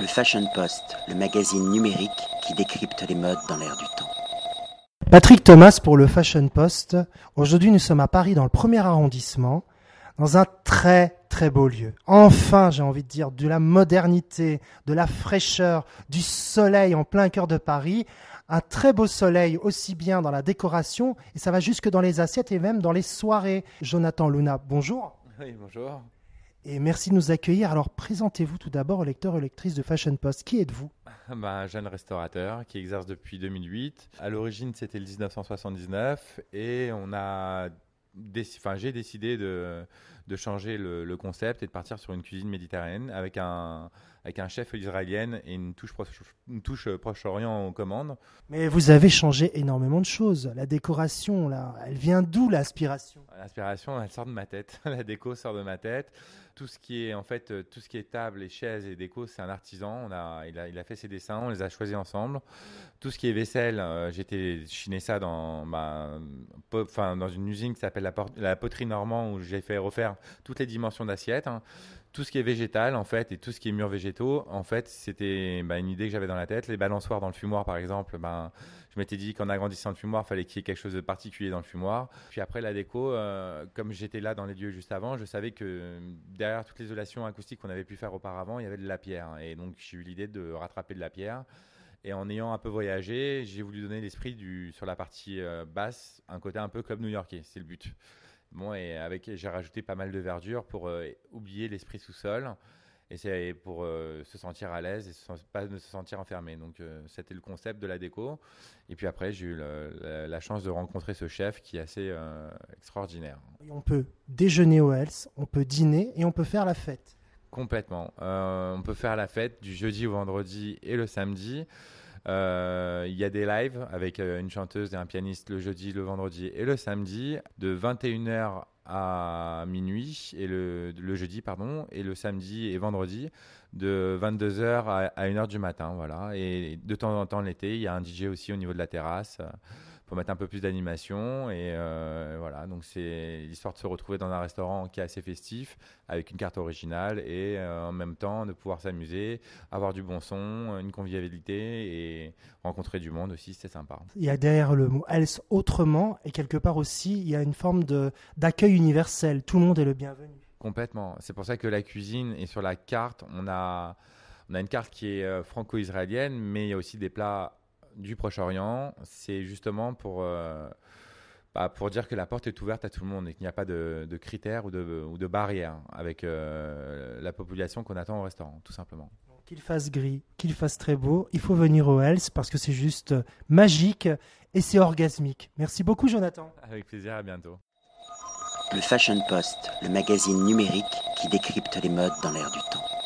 Le Fashion Post, le magazine numérique qui décrypte les modes dans l'air du temps. Patrick Thomas pour le Fashion Post. Aujourd'hui, nous sommes à Paris dans le premier arrondissement, dans un très très beau lieu. Enfin, j'ai envie de dire, de la modernité, de la fraîcheur, du soleil en plein cœur de Paris. Un très beau soleil aussi bien dans la décoration et ça va jusque dans les assiettes et même dans les soirées. Jonathan Luna, bonjour. Oui, bonjour. Et merci de nous accueillir. Alors, présentez-vous tout d'abord aux lecteurs et lectrices de Fashion Post. Qui êtes-vous? Un jeune restaurateur qui exerce depuis 2008. À l'origine, c'était le 1979 et on a enfin, j'ai décidé de, de changer le, le, concept et de partir sur une cuisine méditerranéenne avec un, avec un chef israélien et une touche, proche, une touche Proche-Orient aux commandes. Mais vous avez changé énormément de choses. La décoration, là, elle vient d'où l'inspiration L'inspiration, elle sort de ma tête. La déco sort de ma tête. Tout ce qui est en fait, tout ce qui est table, et chaises et déco, c'est un artisan. On a, il, a, il a fait ses dessins, on les a choisis ensemble. Tout ce qui est vaisselle, euh, été chiner ça dans, bah, enfin, dans une usine qui s'appelle la, poterie normand où j'ai fait refaire toutes les dimensions d'assiettes. Hein. Tout ce qui est végétal en fait et tout ce qui est murs végétaux en fait c'était bah, une idée que j'avais dans la tête. Les balançoires dans le fumoir par exemple ben je m'étais dit qu'en agrandissant le fumoir fallait qu'il y ait quelque chose de particulier dans le fumoir. Puis après la déco euh, comme j'étais là dans les lieux juste avant je savais que derrière toute l'isolation acoustique qu'on avait pu faire auparavant il y avait de la pierre et donc j'ai eu l'idée de rattraper de la pierre et en ayant un peu voyagé, j'ai voulu donner l'esprit du sur la partie euh, basse, un côté un peu club new-yorkais, c'est le but. Bon, et avec, j'ai rajouté pas mal de verdure pour euh, oublier l'esprit sous-sol. Et pour euh, se sentir à l'aise et pas se sentir enfermé. Donc, c'était le concept de la déco. Et puis après, j'ai eu la, chance de rencontrer ce chef qui est assez extraordinaire. on peut déjeuner au Hells, on peut dîner et on peut faire la fête. Complètement. on peut faire la fête du jeudi au vendredi et le samedi. Euh, il y a des lives avec euh, une chanteuse et un pianiste le jeudi, le vendredi et le samedi, de 21h à minuit, et le, jeudi, pardon, et le samedi et vendredi, de 22h à, 1h du matin. Voilà. Et de temps en temps, l'été, il y a un DJ aussi au niveau de la terrasse pour mettre un peu plus d'animation. Et euh, voilà, donc c'est l'histoire de se retrouver dans un restaurant qui est assez festif, avec une carte originale et euh, en même temps de pouvoir s'amuser, avoir du bon son, une convivialité et rencontrer du monde aussi, c'est sympa. Il y a derrière le mot else autrement et quelque part aussi, il y a une forme d'accueil universel. Tout le monde est le bienvenu. Complètement. C'est pour ça que la cuisine est sur la carte, on a, on a une carte qui est euh, franco-israélienne, mais il y a aussi des plats du Proche-Orient, c'est justement pour, euh, bah, pour dire que la porte est ouverte à tout le monde et qu'il n'y a pas de, critères ou de, ou de barrières avec euh, la population qu'on attend au restaurant, tout simplement. Qu'il fasse gris, qu'il fasse très beau, il faut venir au Hells parce que c'est juste magique et c'est orgasmique. Merci beaucoup, Jonathan. Avec plaisir, à bientôt. Le Fashion Post, le magazine numérique qui décrypte les modes dans l'air du temps.